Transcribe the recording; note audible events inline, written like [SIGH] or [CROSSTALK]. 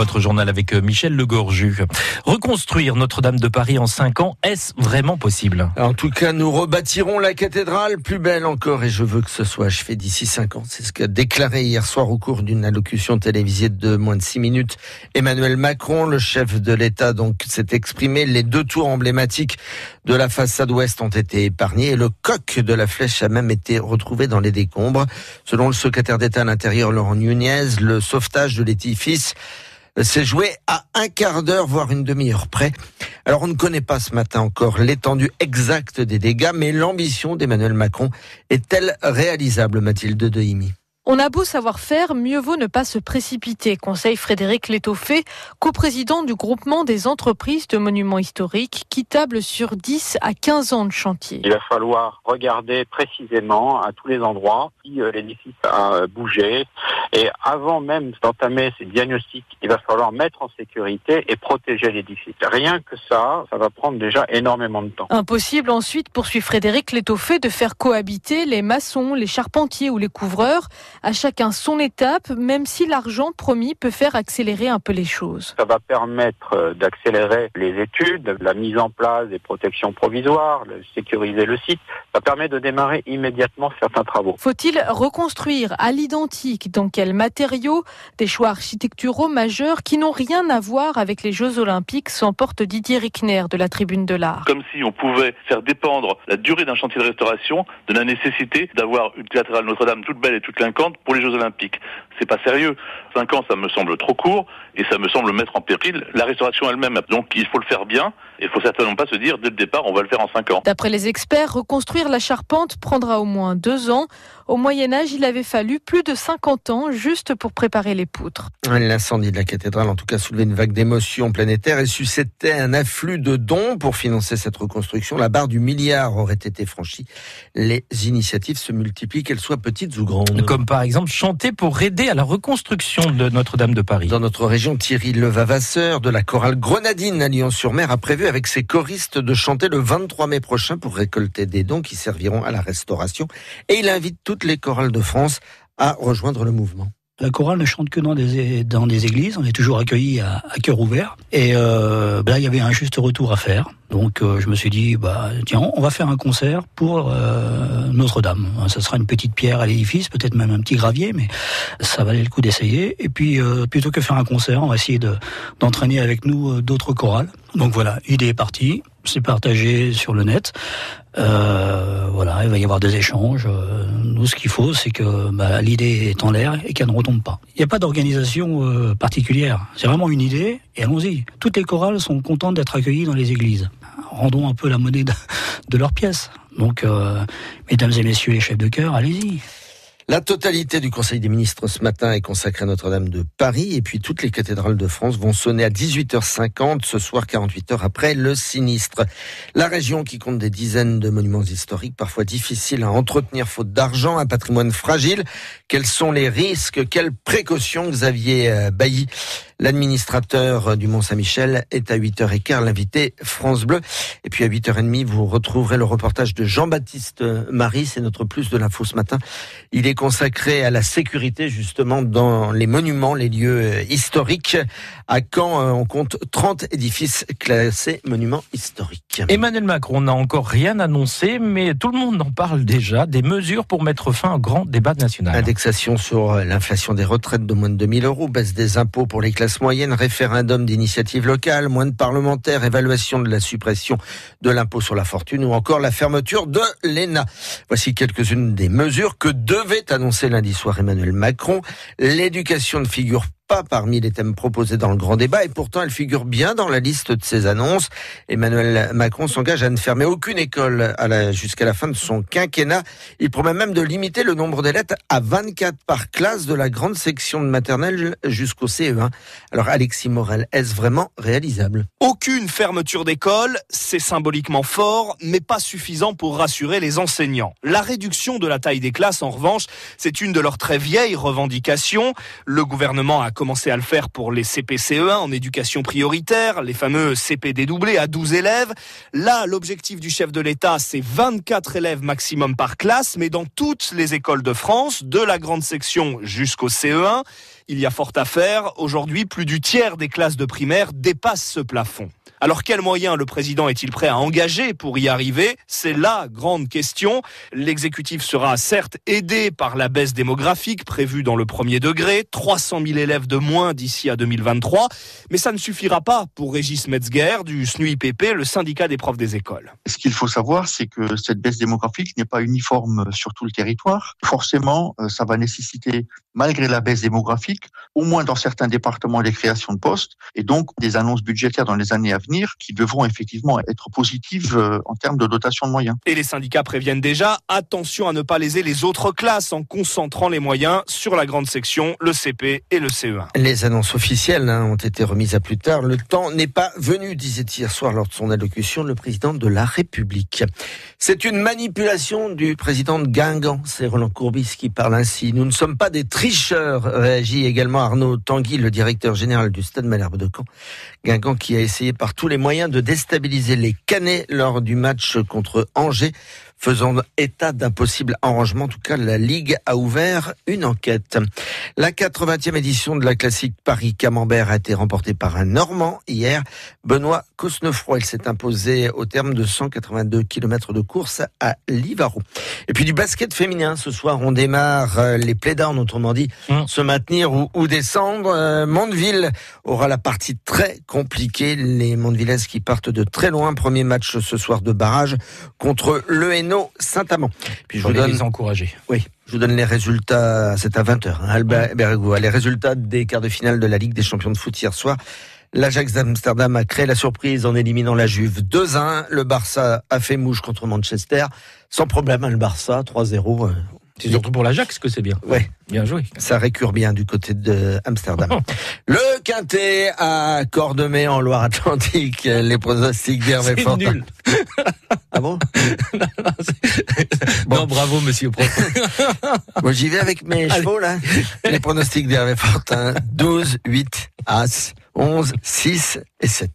Votre journal avec euh, Michel Legorju. Reconstruire Notre-Dame de Paris en 5 ans, est-ce vraiment possible? En tout cas, nous rebâtirons la cathédrale plus belle encore et je veux que ce soit achevé d'ici 5 ans. C'est ce qu'a déclaré hier soir au cours d'une allocution télévisée de moins de 6 minutes Emmanuel Macron, le chef de l'État, donc s'est exprimé. Les deux tours emblématiques de la façade ouest ont été épargnés et le coq de la flèche a même été retrouvé dans les décombres. Selon le secrétaire d'État à l'intérieur Laurent Nunez, le sauvetage de l'édifice s'est joué à un quart d'heure, voire une demi-heure près. Alors on ne connaît pas ce matin encore l'étendue exacte des dégâts, mais l'ambition d'Emmanuel Macron est-elle réalisable, Mathilde Dehimi on a beau savoir faire, mieux vaut ne pas se précipiter, conseille Frédéric Létoffé, coprésident du groupement des entreprises de monuments historiques, qui table sur 10 à 15 ans de chantier. Il va falloir regarder précisément à tous les endroits si euh, l'édifice a bougé. Et avant même d'entamer ces diagnostics, il va falloir mettre en sécurité et protéger l'édifice. Rien que ça, ça va prendre déjà énormément de temps. Impossible ensuite, poursuit Frédéric Létoffé, de faire cohabiter les maçons, les charpentiers ou les couvreurs à chacun son étape, même si l'argent promis peut faire accélérer un peu les choses. Ça va permettre euh, d'accélérer les études, la mise en place des protections provisoires, de sécuriser le site. Ça permet de démarrer immédiatement certains travaux. Faut-il reconstruire à l'identique Dans quels matériaux Des choix architecturaux majeurs qui n'ont rien à voir avec les Jeux Olympiques, s'emporte Didier Rickner de la Tribune de l'Art. Comme si on pouvait faire dépendre la durée d'un chantier de restauration de la nécessité d'avoir une cathédrale Notre-Dame toute belle et toute pour les Jeux Olympiques. C'est pas sérieux. Cinq ans, ça me semble trop court et ça me semble mettre en péril la restauration elle-même. Donc il faut le faire bien. Il faut certainement pas se dire dès le départ on va le faire en cinq ans. D'après les experts, reconstruire la charpente prendra au moins deux ans. Au Moyen Âge, il avait fallu plus de 50 ans juste pour préparer les poutres. L'incendie de la cathédrale, en tout cas, soulevait une vague d'émotions planétaires et suscitait un afflux de dons pour financer cette reconstruction. La barre du milliard aurait été franchie. Les initiatives se multiplient, qu'elles soient petites ou grandes. Comme par exemple chanter pour aider à la reconstruction de Notre-Dame de Paris. Dans notre région, Thierry Levavasseur de la chorale Grenadine à Lyon-sur-Mer a prévu avec ses choristes de chanter le 23 mai prochain pour récolter des dons qui serviront à la restauration. Et il invite toutes les chorales de France à rejoindre le mouvement. La chorale ne chante que dans des, dans des églises, on est toujours accueillis à, cœur ouvert. Et euh, là, il y avait un juste retour à faire. Donc euh, je me suis dit, bah tiens, on va faire un concert pour euh, Notre-Dame. Ça sera une petite pierre à l'édifice, peut-être même un petit gravier, mais ça valait le coup d'essayer. Et puis, euh, plutôt que faire un concert, on va essayer de, d'entraîner avec nous euh, d'autres chorales. Donc voilà, idée est partie, c'est partagé sur le net. Euh, voilà, il va y avoir des échanges. Euh, nous, ce qu'il faut, c'est que bah, l'idée est en l'air et qu'elle ne retombe pas. Il n'y a pas d'organisation euh, particulière. C'est vraiment une idée et allons-y. Toutes les chorales sont contentes d'être accueillies dans les églises. Rendons un peu la monnaie de, de leurs pièces. Donc, euh, mesdames et messieurs les chefs de chœur, allez-y. La totalité du Conseil des ministres ce matin est consacrée à Notre-Dame de Paris et puis toutes les cathédrales de France vont sonner à 18h50 ce soir 48 heures après le sinistre. La région qui compte des dizaines de monuments historiques parfois difficiles à entretenir faute d'argent, un patrimoine fragile. Quels sont les risques? Quelles précautions Xavier euh, Bailly? L'administrateur du Mont-Saint-Michel est à 8h15, l'invité France Bleu. Et puis à 8h30, vous retrouverez le reportage de Jean-Baptiste Marie, c'est notre plus de l'info ce matin. Consacré à la sécurité justement dans les monuments, les lieux historiques. À Caen, on compte 30 édifices classés monuments historiques. Emmanuel Macron n'a encore rien annoncé, mais tout le monde en parle déjà, des mesures pour mettre fin au grand débat national. Indexation sur l'inflation des retraites de moins de 2000 euros, baisse des impôts pour les classes moyenne, référendum d'initiative locale, moins de parlementaires, évaluation de la suppression de l'impôt sur la fortune ou encore la fermeture de l'ENA. Voici quelques-unes des mesures que devait annoncer lundi soir Emmanuel Macron. L'éducation ne figure pas parmi les thèmes proposés dans le grand débat et pourtant elle figure bien dans la liste de ses annonces. Emmanuel Macron s'engage à ne fermer aucune école jusqu'à la fin de son quinquennat. Il promet même de limiter le nombre d'élèves à 24 par classe de la grande section de maternelle jusqu'au CE1. Alors Alexis Morel, est-ce vraiment réalisable? Aucune fermeture d'école, c'est symboliquement fort, mais pas suffisant pour rassurer les enseignants. La réduction de la taille des classes, en revanche, c'est une de leurs très vieilles revendications. Le gouvernement a commencé à le faire pour les CPCE1 en éducation prioritaire, les fameux CPD doublés à 12 élèves. Là, l'objectif du chef de l'État, c'est 24 élèves maximum par classe, mais dans toutes les écoles de France, de la grande section jusqu'au CE1. Il y a fort à faire. Aujourd'hui, plus du tiers des classes de primaire dépassent ce plafond. Alors quels moyens le président est-il prêt à engager pour y arriver? C'est la grande question. L'exécutif sera certes aidé par la baisse démographique prévue dans le premier degré, 300 000 élèves de moins d'ici à 2023, mais ça ne suffira pas pour Régis Metzger du SNUIPP, le syndicat des profs des écoles. Ce qu'il faut savoir, c'est que cette baisse démographique n'est pas uniforme sur tout le territoire. Forcément, euh, ça va nécessiter, malgré la baisse démographique, au moins dans certains départements, des créations de postes et donc des annonces budgétaires dans les années à venir qui devront effectivement être positives euh, en termes de dotation de moyens. Et les syndicats préviennent déjà, attention à ne pas léser les autres classes en concentrant les moyens sur la grande section, le CP et le CE1. Les annonces officielles hein, ont été remises à plus tard. Le temps n'est pas venu, disait hier soir lors de son allocution le président de la République. C'est une manipulation du président de Guingamp, c'est Roland Courbis qui parle ainsi. Nous ne sommes pas des tricheurs, réagit également Arnaud Tanguy, le directeur général du Stade Malherbe de Caen. Guingamp qui a essayé par tous les moyens de déstabiliser les Canets lors du match contre Angers faisant état d'un possible arrangement. En tout cas, la Ligue a ouvert une enquête. La 80e édition de la classique Paris-Camembert a été remportée par un Normand hier, Benoît Cosnefroy. Il s'est imposé au terme de 182 km de course à Livaro. Et puis du basket féminin. Ce soir, on démarre euh, les playdowns, autrement dit, mmh. se maintenir ou, descendre. Euh, Mondeville aura la partie très compliquée. Les Mondevillaises qui partent de très loin. Premier match ce soir de barrage contre Saint-Amand. Puis je vous donne les encourager. Oui, je vous donne les résultats. C'est à 20h. Hein, Albert Les résultats des quarts de finale de la Ligue des Champions de foot hier soir. L'Ajax d'Amsterdam a créé la surprise en éliminant la Juve 2-1. Le Barça a fait mouche contre Manchester. Sans problème, hein, le Barça 3-0. C'est surtout pour l'Ajax que c'est bien. Ouais. Bien joué. Ça récure bien du côté de Amsterdam. [LAUGHS] le Quintet à Cordemais en Loire-Atlantique. Les pronostics d'Hervé Fortin. nul. [LAUGHS] ah bon [LAUGHS] bon. Non, bravo, monsieur [LAUGHS] Moi, j'y vais avec mes chevaux, là. Les pronostics d'Hervé Fortin. 12, 8, As, 11, 6 et 7.